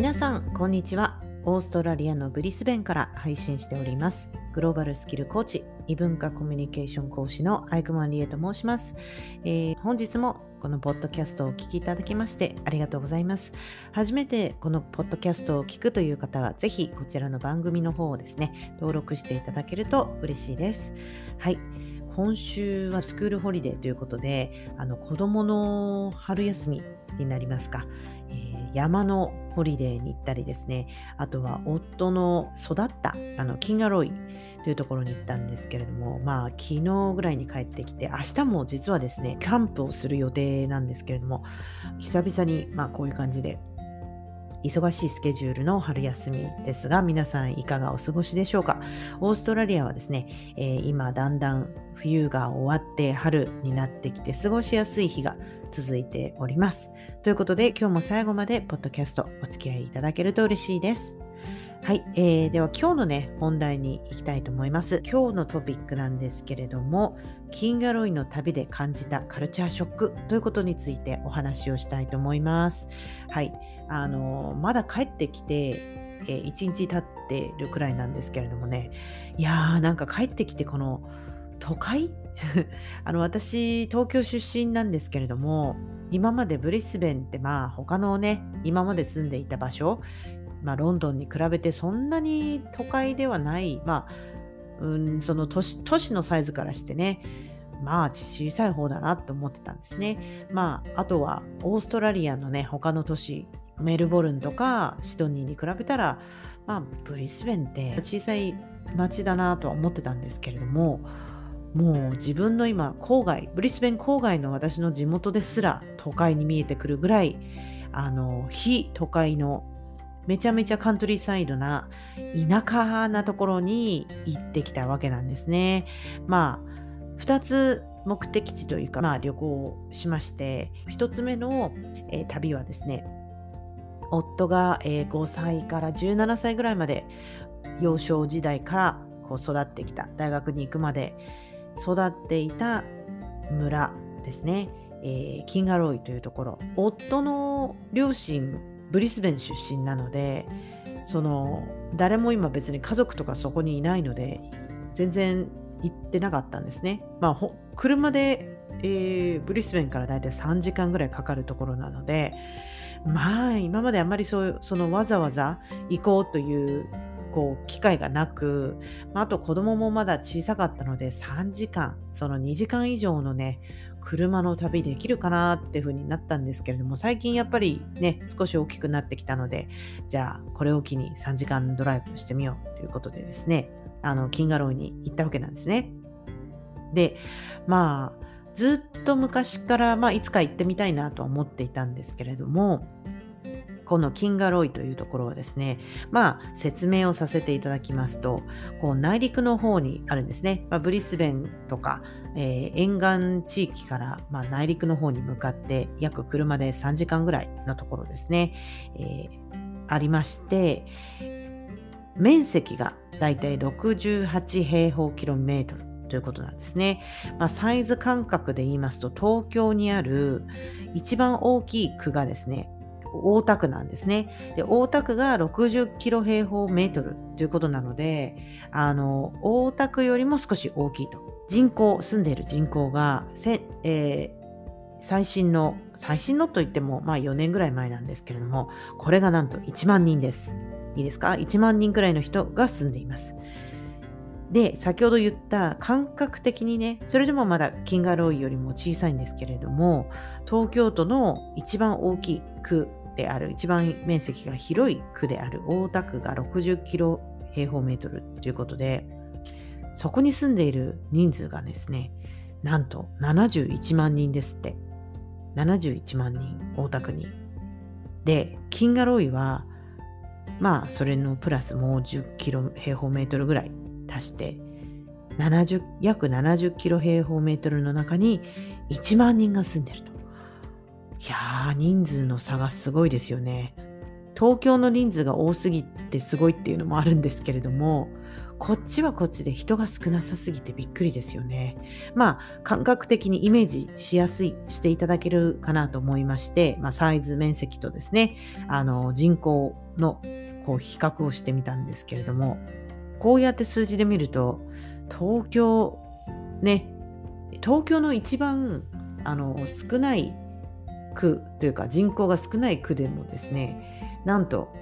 皆さんこんにちは。オーストラリアのブリスベンから配信しております。グローバルスキルコーチ異文化コミュニケーション講師のアイクマンリエと申します、えー、本日もこのポッドキャストをお聞きいただきましてありがとうございます。初めてこのポッドキャストを聞くという方はぜひこちらの番組の方をですね登録していただけると嬉しいです。はい。今週はスクールホリデーということであの子どもの春休みになりますか、山のホリデーに行ったりですね。あとは夫の育ったあのキンガロイというところに行ったんですけれどもまあ昨日ぐらいに帰ってきて明日も実はですねキャンプをする予定なんですけれども久々にまあこういう感じで忙しいスケジュールの春休みですが皆さんいかがお過ごしでしょうか。オーストラリアはですね、えー、今だんだん冬が終わって春になってきて過ごしやすい日が続いております。ということで今日も最後までポッドキャストお付き合いいただけると嬉しいです。はい、えー、では今日のね本題に行きたいと思います。今日のトピックなんですけれどもキンガロイの旅で感じたカルチャーショックということについてお話をしたいと思います。はいあのまだ帰ってきて、えー、1日経ってるくらいなんですけれどもね。いやーなんか帰ってきてこの都会？あの私東京出身なんですけれども今までブリスベンってまあ他のね今まで住んでいた場所、まあ、ロンドンに比べてそんなに都会ではないまあうんその都市都市のサイズからしてねまあ小さい方だなと思ってたんですね。まああとはオーストラリアのね他の都市メルボルンとかシドニーに比べたら、まあ、ブリスベンって小さい町だなとは思ってたんですけれどももう自分の今郊外ブリスベン郊外の私の地元ですら都会に見えてくるぐらいあの非都会のめちゃめちゃカントリーサイドな田舎なところに行ってきたわけなんですね。まあ2つ目的地というか、まあ、旅行をしまして1つ目の、えー、旅はですね夫が、え5歳から17歳ぐらいまで幼少時代からこう育ってきた大学に行くまで育っていた村ですね、えー、キンガロイというところ夫の両親ブリスベン出身なのでその誰も今別に家族とかそこにいないので全然行ってなかったんですね。まあ、車で、えー、ブリスベンからだいたい3時間ぐらいかかるところなのでまあ今まであまりそうそのわざわざ行こうというこう機会がなく、まあ、あと子供もまだ小さかったので3時間その2時間以上のね車の旅できるかなっていう風になったんですけれども最近やっぱりね少し大きくなってきたのでじゃあこれを機に3時間ドライブしてみようということでですねあのキンガローに行ったわけなんですね。でまあずっと昔から、まあ、いつか行ってみたいなとは思っていたんですけれどもこのキンガロイというところはですね、まあ、説明をさせていただきますと、こう内陸の方にあるんですね。まあ、ブリスベンとか、えー、沿岸地域から、まあ、内陸の方に向かって約車で3時間ぐらいのところですね、えー、ありまして、面積がだいたい68平方キロメートルということなんですね。まあ、サイズ感覚で言いますと東京にある一番大きい区がですね大田区なんですね。で大田区が60キロ平方メートルということなのであの大田区よりも少し大きいと。人口住んでいる人口がせ、えー、最新の最新のといってもまあ4年ぐらい前なんですけれどもこれがなんと1万人です。いいですか ?1 万人くらいの人が住んでいます。で先ほど言った感覚的にねそれでもまだキンガローイよりも小さいんですけれども東京都の一番大きい区である。一番面積が広い区である大田区が60キロ平方メートルということでそこに住んでいる人数がですねなんと71万人ですって。71万人大田区に。でキンガロイはまあそれのプラスもう10キロ平方メートルぐらい足して70約70キロ平方メートルの中に1万人が住んでると。いやー、人数の差がすごいですよね。東京の人数が多すぎてすごいっていうのもあるんですけれども、こっちはこっちで人が少なさすぎてびっくりですよね。まあ感覚的にイメージしやすいしていただけるかなと思いまして、まあ、サイズ面積とですねあの人口のこう比較をしてみたんですけれどもこうやって数字で見ると東京ね東京の一番あの少ない区というか人口が少ない区でもですねなんと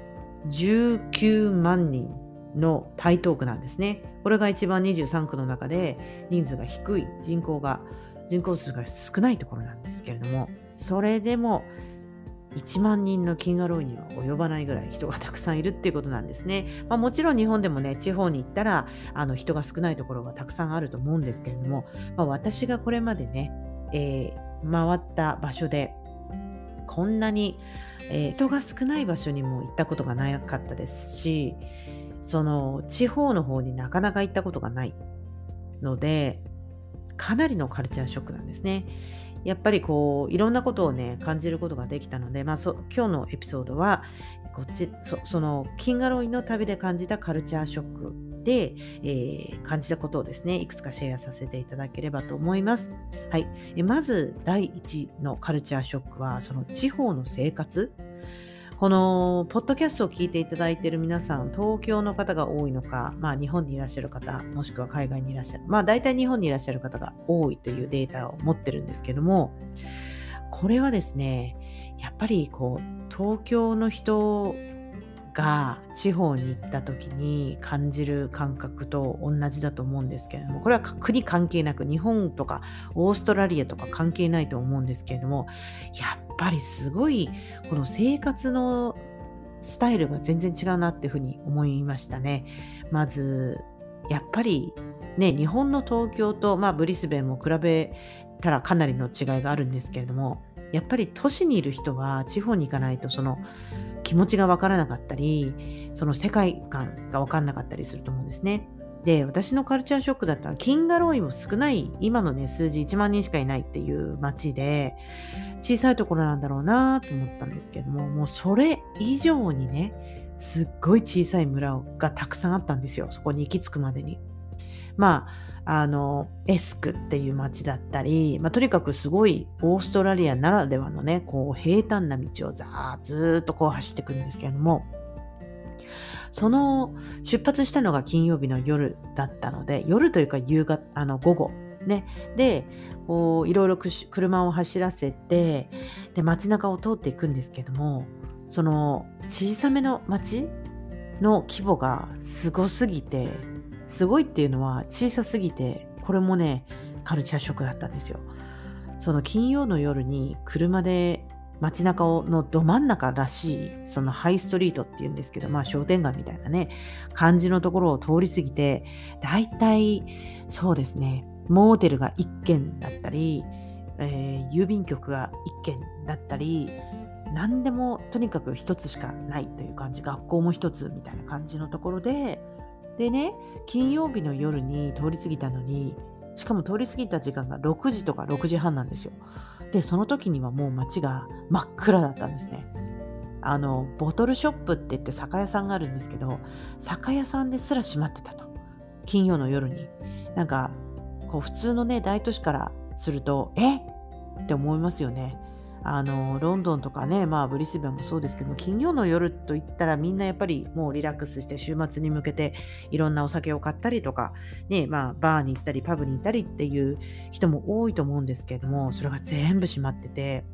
19万人の台東区なんですね。これが一番23区の中で人数が低い人口が人口数が少ないところなんですけれどもそれでも1万人のキンガロイには及ばないぐらい人がたくさんいるっていうことなんですね。まあ、もちろん日本でもね地方に行ったらあの人が少ないところがたくさんあると思うんですけれども、まあ、私がこれまでね、えー、回った場所でこんなに、えー、人が少ない場所にも行ったことがなかったですしその地方の方になかなか行ったことがないのでかなりのカルチャーショックなんですね。やっぱりこういろんなことをね感じることができたので、まあ、そ今日のエピソードはこっちそそのキンガロイの旅で感じたカルチャーショックで、えー、感じたことをですねいくつかシェアさせていただければと思います。はい、えまず第1のカルチャーショックはその地方の生活。このポッドキャストを聞いていただいている皆さん、東京の方が多いのか、まあ、日本にいらっしゃる方、もしくは海外にいらっしゃる、まあ、大体日本にいらっしゃる方が多いというデータを持ってるんですけども、これはですね、やっぱりこう、東京の人が地方に行った時に感じる感覚と同じだと思うんですけれどもこれは国関係なく日本とかオーストラリアとか関係ないと思うんですけれどもやっぱりすごいこの生活のスタイルが全然違うなっていうふうに思いましたね。まずやっぱりね日本の東京と、まあ、ブリスベンも比べたらかなりの違いがあるんですけれどもやっぱり都市にいる人は地方に行かないとその気持ちがわからなかったりその世界観がわかんなかったりすると思うんですね。で私のカルチャーショックだったらキンガロイも少ない今のね数字1万人しかいないっていう街で小さいところなんだろうなと思ったんですけどももうそれ以上にねすっごい小さい村がたくさんあったんですよそこに行き着くまでに。まああのエスクっていう街だったり、まあ、とにかくすごいオーストラリアならではのねこう平坦な道をザーずっとこう走ってくるんですけれどもその出発したのが金曜日の夜だったので夜というか夕方あの午後ね。でこういろいろ車を走らせてで街中を通っていくんですけどもその小さめの街の規模がすごすぎてすごいっていうのは小さすぎて、これもね、カルチャーショックだったんですよ。その金曜の夜に車で街中のど真ん中らしい、そのハイストリートっていうんですけど、まあ商店街みたいなね、感じのところを通り過ぎて、だいたいそうですね、モーテルが1軒だったり、えー、郵便局が1軒だったり、何でもとにかく1つしかないという感じ、学校も1つみたいな感じのところで、でね、金曜日の夜に通り過ぎたのに、しかも通り過ぎた時間が6時とか6時半なんですよ。で、その時にはもう街が真っ暗だったんですね。あの、ボトルショップって言って酒屋さんがあるんですけど、酒屋さんですら閉まってたと。金曜の夜に。なんか、こう普通のね、大都市からすると、え？って思いますよね。あのロンドンとかね、まあ、ブリスベンもそうですけど金曜の夜といったらみんなやっぱりもうリラックスして週末に向けていろんなお酒を買ったりとか、ねまあ、バーに行ったりパブに行ったりっていう人も多いと思うんですけれどもそれが全部閉まってて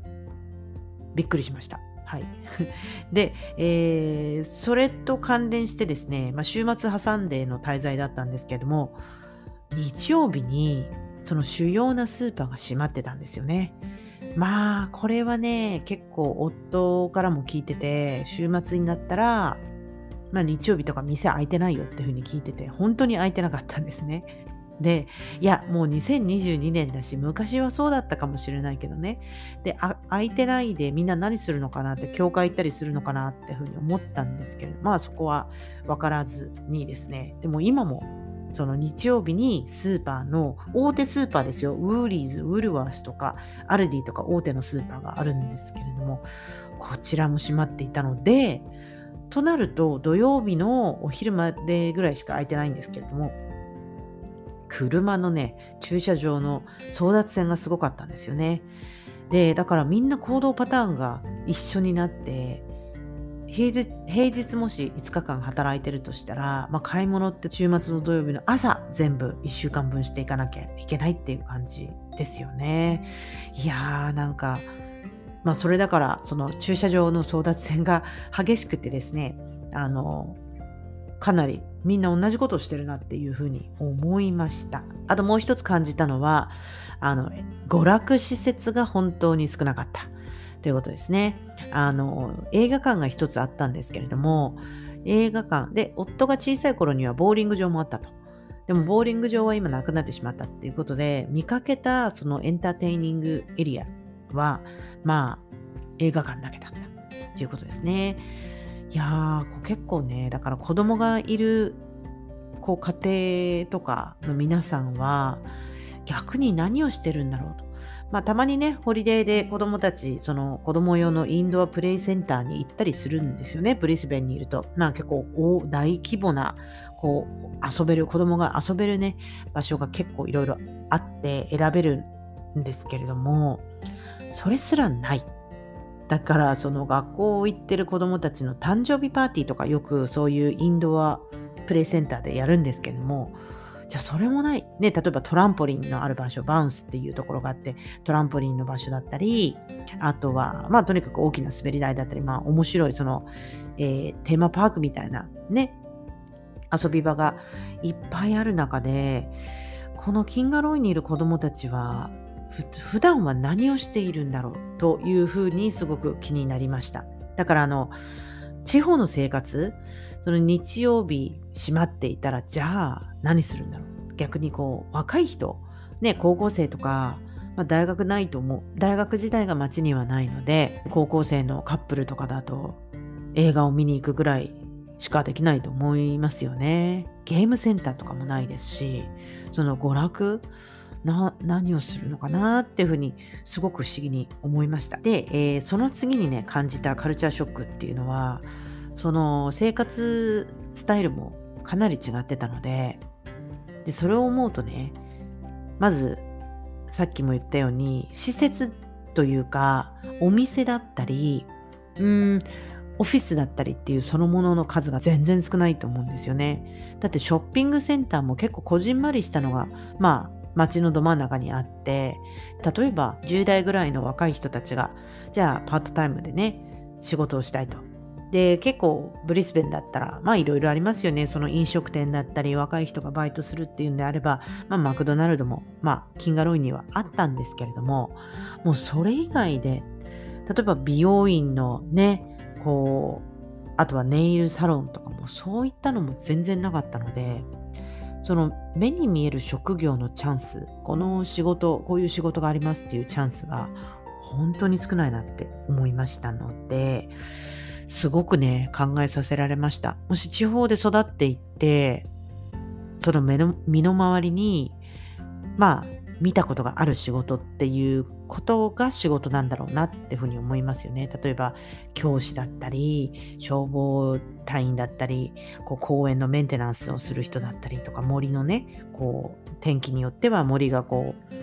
びっくりしました。はい、で、えー、それと関連してですね、まあ、週末挟んでの滞在だったんですけども日曜日にその主要なスーパーが閉まってたんですよね。まあ、これはね、結構夫からも聞いてて、週末になったら、まあ日曜日とか店開いてないよっていうふうに聞いてて、本当に開いてなかったんですね。で、いや、もう2022年だし、昔はそうだったかもしれないけどね。で、開いてないでみんな何するのかなって、教会行ったりするのかなってふうに思ったんですけれど、まあそこは分からずにですね。でも今もその日曜日にスーパーの大手スーパーですよウーリーズウルワースとかアルディとか大手のスーパーがあるんですけれどもこちらも閉まっていたのでとなると土曜日のお昼までぐらいしか空いてないんですけれども車のね駐車場の争奪戦がすごかったんですよね。でだからみんな行動パターンが一緒になって平日平日もし5日間働いてるとしたら、まあ、買い物って週末の土曜日の朝全部1週間分していかなきゃいけないっていう感じですよね。いやーなんかまあそれだからその駐車場の争奪戦が激しくてですねあのかなりみんな同じことをしてるなっていうふうに思いました。あともう一つ感じたのはあの娯楽施設が本当に少なかった。ということですね。あの映画館が一つあったんですけれども映画館で夫が小さい頃にはボーリング場もあったと。でもボーリング場は今なくなってしまったっていうことで見かけたそのエンターテイニングエリアはまあ映画館だけだったっていうことですね。いやー結構ねだから子供がいるこう家庭とかの皆さんは逆に何をしてるんだろうと。まあ、たまにね、ホリデーで子供たち、その子供用のインドアプレイセンターに行ったりするんですよね、ブリスベンにいると。まあ結構大規模な、こう、遊べる、子供が遊べるね、場所が結構いろいろあって選べるんですけれども、それすらない。だからその学校行ってる子供たちの誕生日パーティーとかよくそういうインドアプレイセンターでやるんですけども、じゃあそれもない。ね、例えばトランポリンのある場所、バウンスっていうところがあって、トランポリンの場所だったり、あとは、まあとにかく大きな滑り台だったり、まあ面白いその、えー、テーマパークみたいなね、遊び場がいっぱいある中で、このキンガロイにいる子供たちは、普段は何をしているんだろうというふうにすごく気になりました。だからあの、地方の生活、その日曜日閉まっていたら、じゃあ何するんだろう？逆にこう、若い人、ね、高校生とか、まあ、大学ないと思う。大学時代が街にはないので、高校生のカップルとかだと映画を見に行くぐらいしかできないと思いますよね。ゲームセンターとかもないですし、その娯楽、な何をするのかなっていうふうにすごく不思議に思いました。で、えー、その次にね感じたカルチャーショックっていうのはその生活スタイルもかなり違ってたのででそれを思うとねまずさっきも言ったように施設というかお店だったりうんオフィスだったりっていうそのものの数が全然少ないと思うんですよね。だってショッピングセンターも結構こじんまりしたのがまあ街のど真ん中にあって例えば10代ぐらいの若い人たちがじゃあパートタイムでね仕事をしたいと。で結構ブリスベンだったらまあいろいろありますよね。その飲食店だったり若い人がバイトするっていうんであれば、まあ、マクドナルドもまあキンガロインにはあったんですけれどももうそれ以外で例えば美容院のねこうあとはネイルサロンとかもそういったのも全然なかったのでその目に見える職業のチャンスこの仕事こういう仕事がありますっていうチャンスが本当に少ないなって思いましたのですごくね考えさせられましたもし地方で育っていってその目の身の回りにまあ見たことがある仕事っていうことが仕事なんだろうなっていうふうに思いますよね。例えば教師だったり消防隊員だったりこう公園のメンテナンスをする人だったりとか森のねこう天気によっては森がこう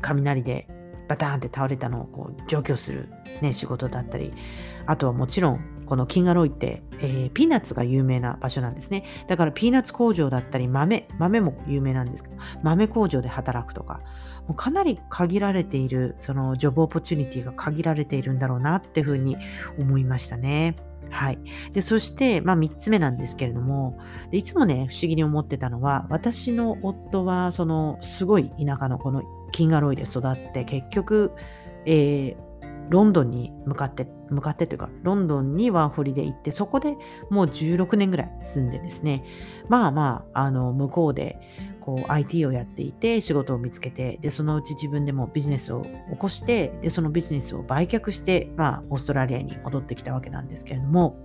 雷でバターンって倒れたのをこう除去する、ね、仕事だったりあとはもちろんこのキンガロイって、えー、ピーナッツが有名な場所なんですね。だからピーナッツ工場だったり豆、豆も有名なんですけど、豆工場で働くとか、もうかなり限られている、そのジョブオポチュニティが限られているんだろうなっていうふうに思いましたね。はい。で、そして、まあ、3つ目なんですけれども、でいつもね、不思議に思ってたのは、私の夫は、その、すごい田舎のこのキンガロイで育って、結局、えー、ロンドンに向かって向かってというかロンドンにワーホリで行ってそこでもう16年ぐらい住んでですね。まあまああの向こうでこう IT をやっていて仕事を見つけてでそのうち自分でもビジネスを起こしてでそのビジネスを売却してまあオーストラリアに戻ってきたわけなんですけれども。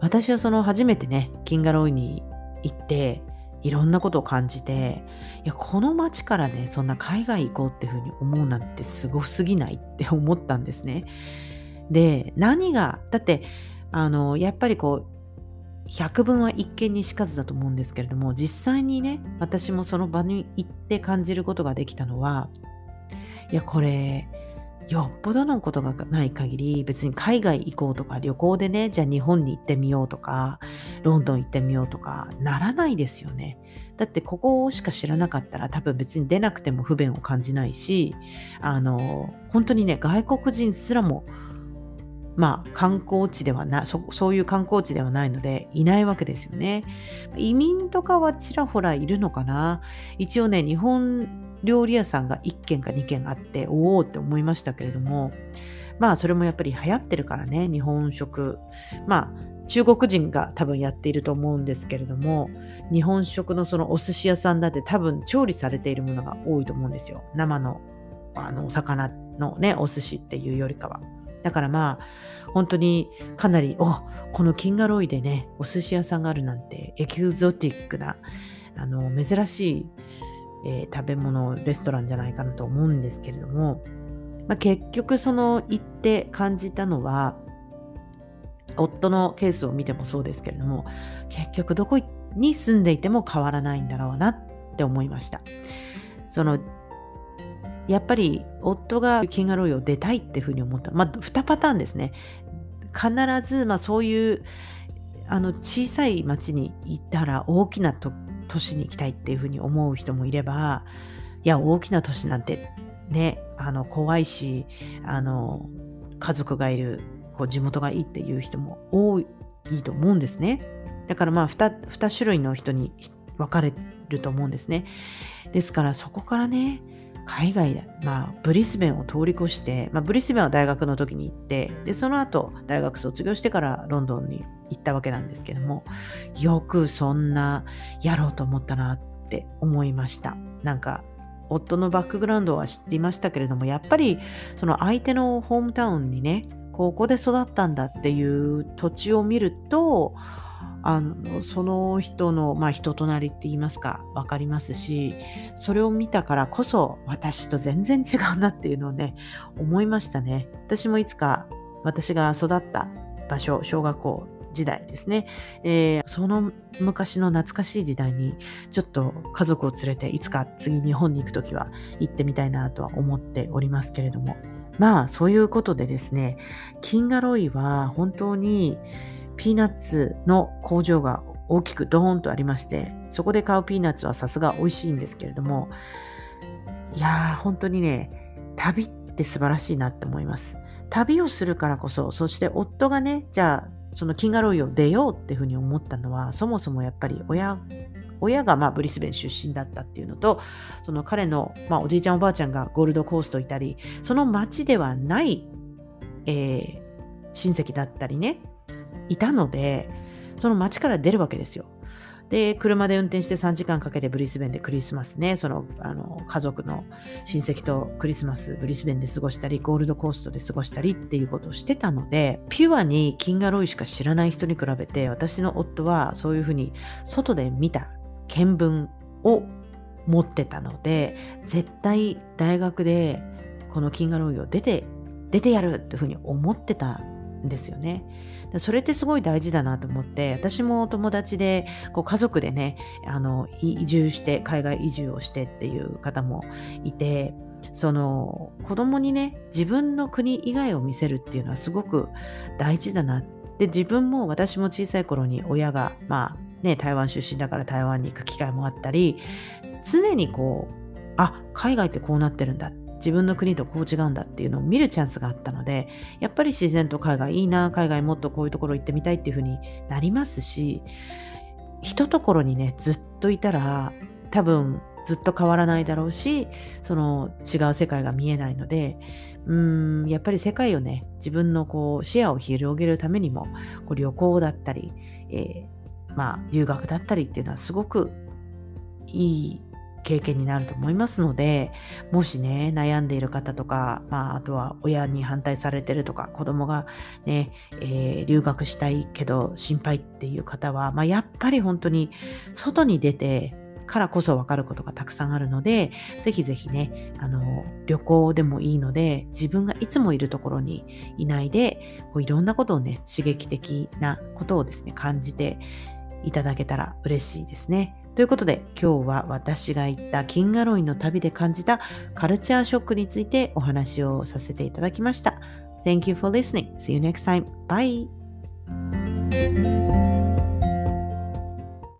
私はその初めてねキンガロイに行っていろんなことを感じていやこの街からねそんな海外行こうっていうふうに思うなんてすごすぎないって思ったんですね。で何がだってあのやっぱりこう百聞は一見にしかずだと思うんですけれども実際にね私もその場に行って感じることができたのはいやこれよっぽどのことがない限り別に海外行こうとか旅行でねじゃあ日本に行ってみようとかロンドン行ってみようとかならないですよね。だってここしか知らなかったら多分別に出なくても不便を感じないしあの本当にね外国人すらもまあ観光地ではなそそういう観光地ではないのでいないわけですよね。移民とかはちらほらいるのかな。一応ね日本料理屋さんが1軒か2軒あっておおって思いましたけれどもまあそれもやっぱり流行ってるからね日本食。まあ中国人が多分やっていると思うんですけれども日本食のそのお寿司屋さんだって多分調理されているものが多いと思うんですよ。生のあのお魚のねお寿司っていうよりかは。だからまあ本当にかなりおこのキンガロイでねお寿司屋さんがあるなんてエキゾティックなあの珍しいえー、食べ物レストランじゃないかなと思うんですけれども、まあ、結局その行って感じたのは夫のケースを見てもそうですけれども結局どこに住んでいても変わらないんだろうなって思いました。そのやっぱり夫がキンガロイを出たいっていうふうに思った。まあ2パターンですね。必ずまあそういうあの小さい町に行ったら大きなと都市に行きたいっていうふうに思う人もいればいや大きな都市なんてねあの怖いしあの家族がいるこう地元がいいっていう人も多いと思うんですね。だからまあ 2, 2種類の人に分かれると思うんですね。ですからそこからね海外まあ、ブリスベンを通り越して、まあ、ブリスベンは大学の時に行って、で、その後、大学卒業してからロンドンに行ったわけなんですけども、よくそんなやろうと思ったなって思いました。なんか、夫のバックグラウンドは知っていましたけれども、やっぱりその相手のホームタウンにね、ここで育ったんだっていう土地を見ると、あのその人の、まあ、人となりって言いますか分かりますしそれを見たからこそ私と全然違うなっていうのをね思いましたね私もいつか私が育った場所小学校時代ですね、えー、その昔の懐かしい時代にちょっと家族を連れていつか次日本に行く時は行ってみたいなとは思っておりますけれどもまあそういうことでですねキンガロイは本当にピーナッツの工場が大きくドーンとありまして、そこで買うピーナッツはさすが美味しいんですけれども、いやー、本当にね、旅って素晴らしいなって思います。旅をするからこそ、そして夫がね、じゃあ、そのキンガロイを出ようっていうふうに思ったのは、そもそもやっぱり親親がまブリスベン出身だったっていうのと、その彼の、ま、おじいちゃんおばあちゃんがゴールドコーストいたり、その町ではない、えー、親戚だったりね、いたので、その町から出るわけですよ。で、車で運転して3時間かけてブリスベンでクリスマスね、そのあの家族の親戚とクリスマスブリスベンで過ごしたり、ゴールドコーストで過ごしたりっていうことをしてたので、ピュアにキンガロイしか知らない人に比べて、私の夫はそういうふうに外で見た見聞を持ってたので、絶対大学でこのキンガロイを出て、出てやるっていうふうに思ってたんですよね。それってすごい大事だなと思って私も友達でこう家族でねあの移住して海外移住をしてっていう方もいてその子供にね自分の国以外を見せるっていうのはすごく大事だなで自分も私も小さい頃に親がまあね台湾出身だから台湾に行く機会もあったり常にこうあ海外ってこうなってるんだ自分の国とこう違うんだっていうのを見るチャンスがあったのでやっぱり自然と海外いいな海外もっとこういうところ行ってみたいっていうふうになりますしひとところにねずっといたら多分ずっと変わらないだろうしその違う世界が見えないのでうーんやっぱり世界をね自分のこう視野を広げるためにもこう旅行だったり、えー、まあ留学だったりっていうのはすごくいい経験になると思いますのでもしね悩んでいる方とか、まあ、あとは親に反対されてるとか子供がね、えー、留学したいけど心配っていう方は、まあ、やっぱり本当に外に出てからこそ分かることがたくさんあるので、ぜひぜひね、あの、旅行でもいいので、自分がいつもいるところにいないで、こういろんなことをね、刺激的なことをですね、感じていただけたら嬉しいですね。ということで今日は私が行ったキンガロイの旅で感じたカルチャーショックについてお話をさせていただきました。Thank you for listening. See you next time. Bye.